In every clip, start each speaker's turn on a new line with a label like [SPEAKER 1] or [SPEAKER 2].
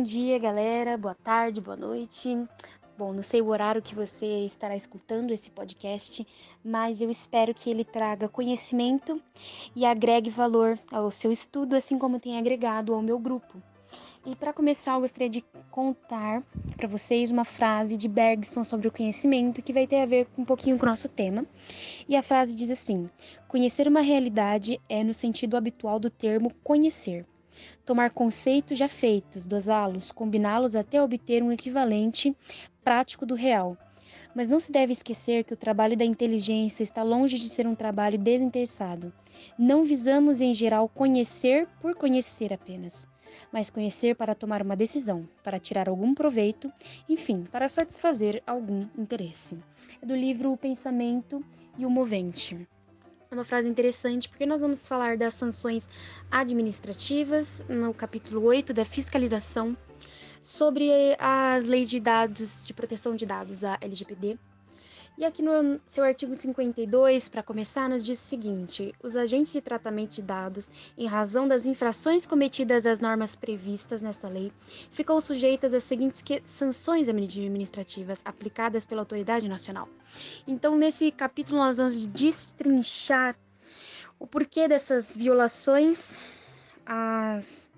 [SPEAKER 1] Bom dia, galera. Boa tarde, boa noite. Bom, não sei o horário que você estará escutando esse podcast, mas eu espero que ele traga conhecimento e agregue valor ao seu estudo, assim como tem agregado ao meu grupo. E para começar, eu gostaria de contar para vocês uma frase de Bergson sobre o conhecimento que vai ter a ver um pouquinho com o nosso tema. E a frase diz assim: Conhecer uma realidade é no sentido habitual do termo conhecer. Tomar conceitos já feitos, dosá-los, combiná-los até obter um equivalente prático do real. Mas não se deve esquecer que o trabalho da inteligência está longe de ser um trabalho desinteressado. Não visamos, em geral, conhecer por conhecer apenas, mas conhecer para tomar uma decisão, para tirar algum proveito, enfim, para satisfazer algum interesse. É do livro O Pensamento e o Movente. É uma frase interessante porque nós vamos falar das sanções administrativas no capítulo 8 da fiscalização sobre as leis de dados, de proteção de dados, a LGPD. E aqui no seu artigo 52, para começar, nos diz o seguinte: os agentes de tratamento de dados, em razão das infrações cometidas às normas previstas nesta lei, ficam sujeitas às seguintes sanções administrativas aplicadas pela autoridade nacional. Então, nesse capítulo, nós vamos destrinchar o porquê dessas violações às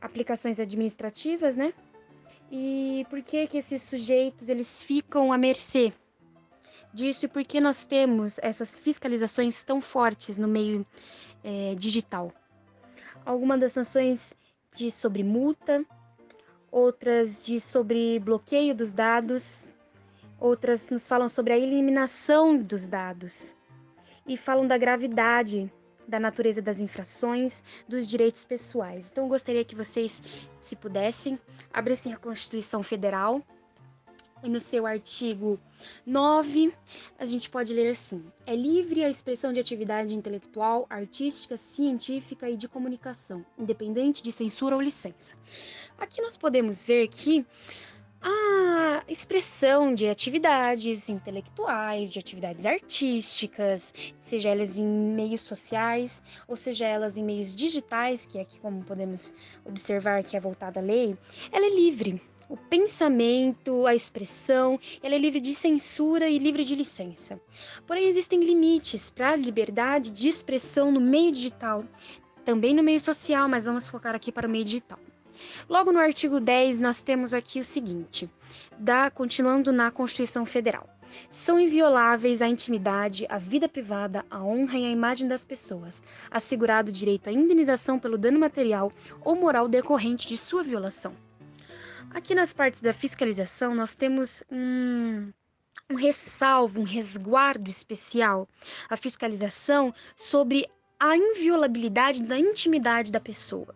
[SPEAKER 1] aplicações administrativas, né? E por que que esses sujeitos eles ficam à mercê disso e por que nós temos essas fiscalizações tão fortes no meio é, digital? Algumas das sanções diz sobre multa, outras diz sobre bloqueio dos dados, outras nos falam sobre a eliminação dos dados e falam da gravidade da natureza das infrações, dos direitos pessoais. Então, gostaria que vocês, se pudessem, abrissem a Constituição Federal e no seu artigo 9, a gente pode ler assim: é livre a expressão de atividade intelectual, artística, científica e de comunicação, independente de censura ou licença. Aqui nós podemos ver que a expressão de atividades intelectuais, de atividades artísticas, seja elas em meios sociais ou seja elas em meios digitais, que é aqui como podemos observar que é voltada à lei, ela é livre. O pensamento, a expressão, ela é livre de censura e livre de licença. Porém, existem limites para a liberdade de expressão no meio digital, também no meio social, mas vamos focar aqui para o meio digital. Logo no artigo 10, nós temos aqui o seguinte, da continuando na Constituição Federal. São invioláveis a intimidade, a vida privada, a honra e a imagem das pessoas, assegurado o direito à indenização pelo dano material ou moral decorrente de sua violação. Aqui nas partes da fiscalização, nós temos um, um ressalvo, um resguardo especial, a fiscalização sobre a inviolabilidade da intimidade da pessoa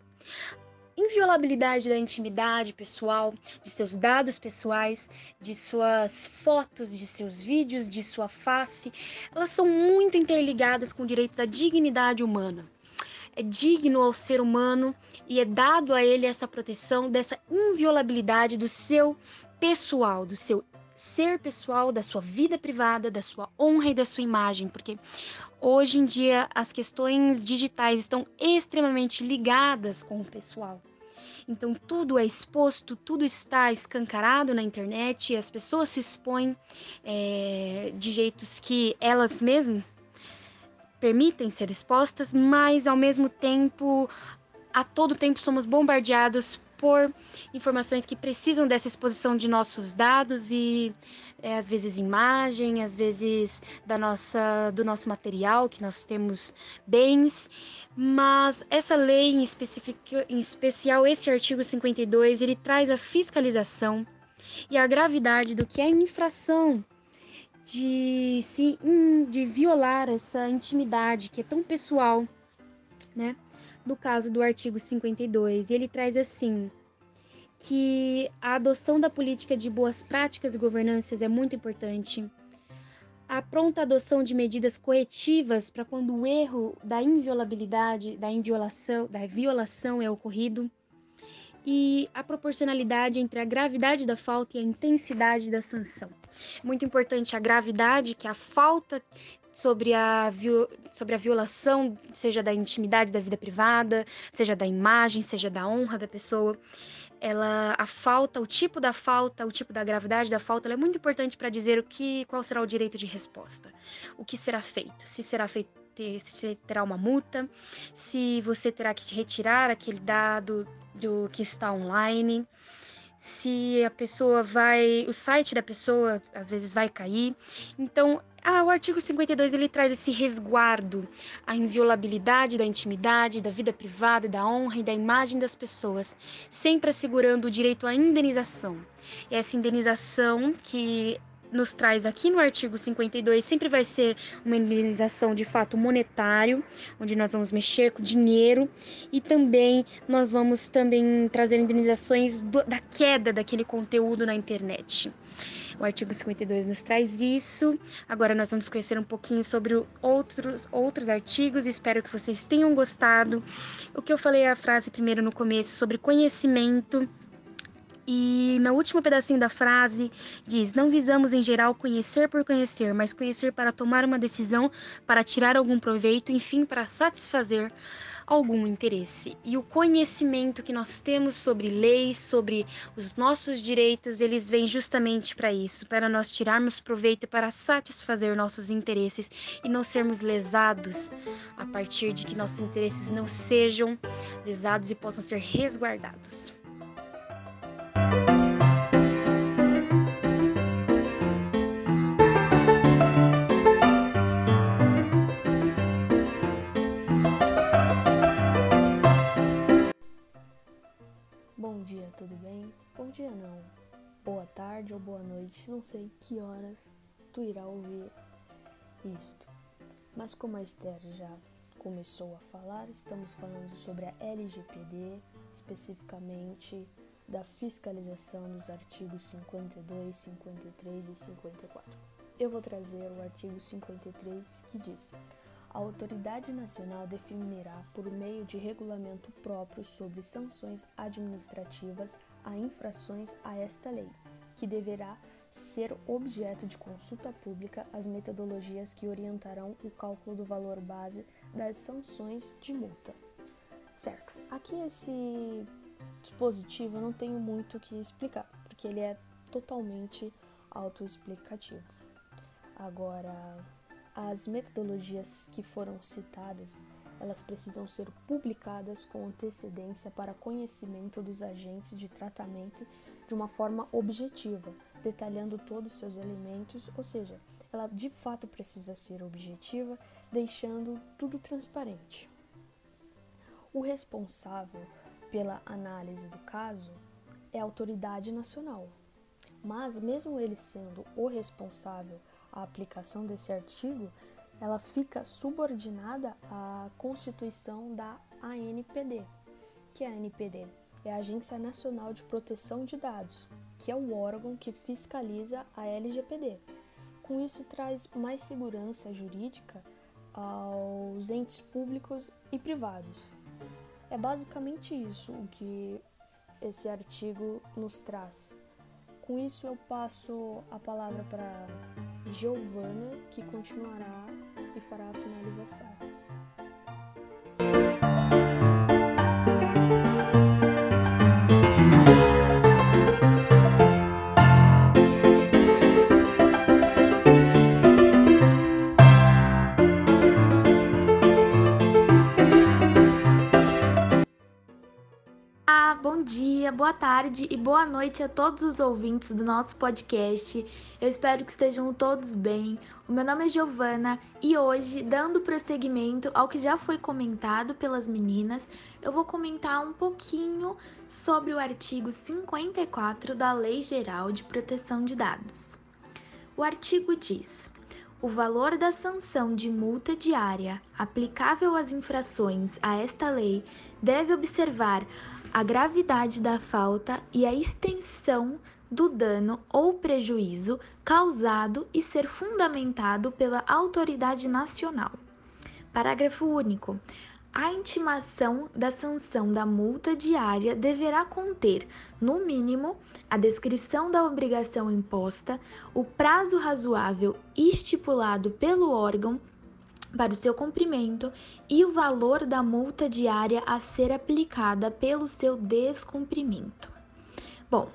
[SPEAKER 1] inviolabilidade da intimidade pessoal, de seus dados pessoais, de suas fotos, de seus vídeos, de sua face, elas são muito interligadas com o direito da dignidade humana. É digno ao ser humano e é dado a ele essa proteção dessa inviolabilidade do seu pessoal, do seu ser pessoal, da sua vida privada, da sua honra e da sua imagem, porque hoje em dia as questões digitais estão extremamente ligadas com o pessoal. Então tudo é exposto, tudo está escancarado na internet as pessoas se expõem é, de jeitos que elas mesmas permitem ser expostas, mas ao mesmo tempo, a todo tempo somos bombardeados por informações que precisam dessa exposição de nossos dados e é, às vezes imagem, às vezes da nossa, do nosso material que nós temos bens, mas essa lei em, em especial esse artigo 52 ele traz a fiscalização e a gravidade do que é infração de se de violar essa intimidade que é tão pessoal, né? no caso do artigo 52, e ele traz assim que a adoção da política de boas práticas e governanças é muito importante. A pronta adoção de medidas corretivas para quando o erro da inviolabilidade, da inviolação, da violação é ocorrido. E a proporcionalidade entre a gravidade da falta e a intensidade da sanção. Muito importante a gravidade, que a falta sobre a, sobre a violação, seja da intimidade da vida privada, seja da imagem, seja da honra da pessoa. ela a falta, o tipo da falta, o tipo da gravidade da falta, é muito importante para dizer o que, qual será o direito de resposta, o que será feito, se será feito se terá uma multa, se você terá que retirar aquele dado do que está online, se a pessoa vai, o site da pessoa às vezes vai cair. Então, ah, o artigo 52 ele traz esse resguardo à inviolabilidade da intimidade, da vida privada, da honra e da imagem das pessoas, sempre assegurando o direito à indenização. E essa indenização que nos traz aqui no artigo 52 sempre vai ser uma indenização de fato monetário, onde nós vamos mexer com dinheiro e também nós vamos também trazer indenizações do, da queda daquele conteúdo na internet. O artigo 52 nos traz isso. Agora nós vamos conhecer um pouquinho sobre outros, outros artigos. Espero que vocês tenham gostado. O que eu falei a frase primeiro no começo sobre conhecimento. E no último pedacinho da frase diz: Não visamos em geral conhecer por conhecer, mas conhecer para tomar uma decisão, para tirar algum proveito, enfim, para satisfazer algum interesse. E o conhecimento que nós temos sobre leis, sobre os nossos direitos, eles vêm justamente para isso, para nós tirarmos proveito para satisfazer nossos interesses e não sermos lesados a partir de que nossos interesses não sejam lesados e possam ser resguardados.
[SPEAKER 2] Dia não, boa tarde ou boa noite, não sei que horas tu irá ouvir isto. Mas como a Esther já começou a falar, estamos falando sobre a LGPD, especificamente da fiscalização dos artigos 52, 53 e 54. Eu vou trazer o artigo 53 que diz: a autoridade nacional definirá, por meio de regulamento próprio sobre sanções administrativas, a infrações a esta lei, que deverá ser objeto de consulta pública as metodologias que orientarão o cálculo do valor base das sanções de multa. Certo, aqui esse dispositivo eu não tenho muito o que explicar, porque ele é totalmente autoexplicativo. Agora, as metodologias que foram citadas elas precisam ser publicadas com antecedência para conhecimento dos agentes de tratamento de uma forma objetiva, detalhando todos os seus elementos, ou seja, ela de fato precisa ser objetiva, deixando tudo transparente. O responsável pela análise do caso é a autoridade nacional, mas mesmo ele sendo o responsável à aplicação desse artigo, ela fica subordinada à constituição da ANPD. Que é a ANPD? É a Agência Nacional de Proteção de Dados, que é o órgão que fiscaliza a LGPD. Com isso, traz mais segurança jurídica aos entes públicos e privados. É basicamente isso o que esse artigo nos traz. Com isso, eu passo a palavra para Giovana, que continuará e fará a finalização.
[SPEAKER 3] Tarde e boa noite a todos os ouvintes do nosso podcast. Eu espero que estejam todos bem. O meu nome é Giovana e hoje, dando prosseguimento ao que já foi comentado pelas meninas, eu vou comentar um pouquinho sobre o artigo 54 da Lei Geral de Proteção de Dados. O artigo diz: o valor da sanção de multa diária aplicável às infrações a esta lei deve observar a gravidade da falta e a extensão do dano ou prejuízo causado e ser fundamentado pela autoridade nacional. Parágrafo único. A intimação da sanção da multa diária deverá conter, no mínimo, a descrição da obrigação imposta, o prazo razoável estipulado pelo órgão para o seu cumprimento e o valor da multa diária a ser aplicada pelo seu descumprimento. Bom,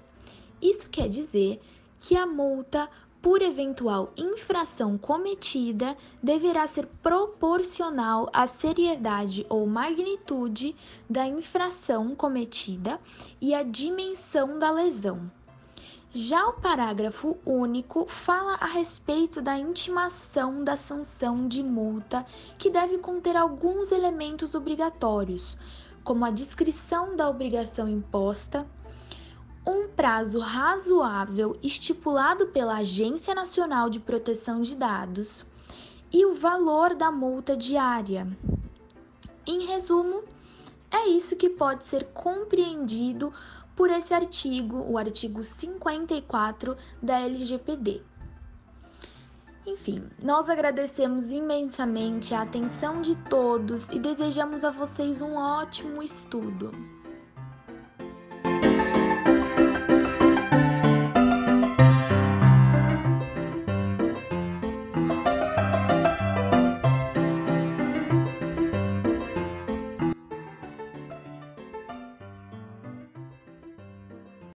[SPEAKER 3] isso quer dizer que a multa por eventual infração cometida deverá ser proporcional à seriedade ou magnitude da infração cometida e à dimensão da lesão. Já o parágrafo único fala a respeito da intimação da sanção de multa, que deve conter alguns elementos obrigatórios, como a descrição da obrigação imposta, um prazo razoável estipulado pela Agência Nacional de Proteção de Dados e o valor da multa diária. Em resumo, é isso que pode ser compreendido por esse artigo, o artigo 54 da LGPD. Enfim, nós agradecemos imensamente a atenção de todos e desejamos a vocês um ótimo estudo.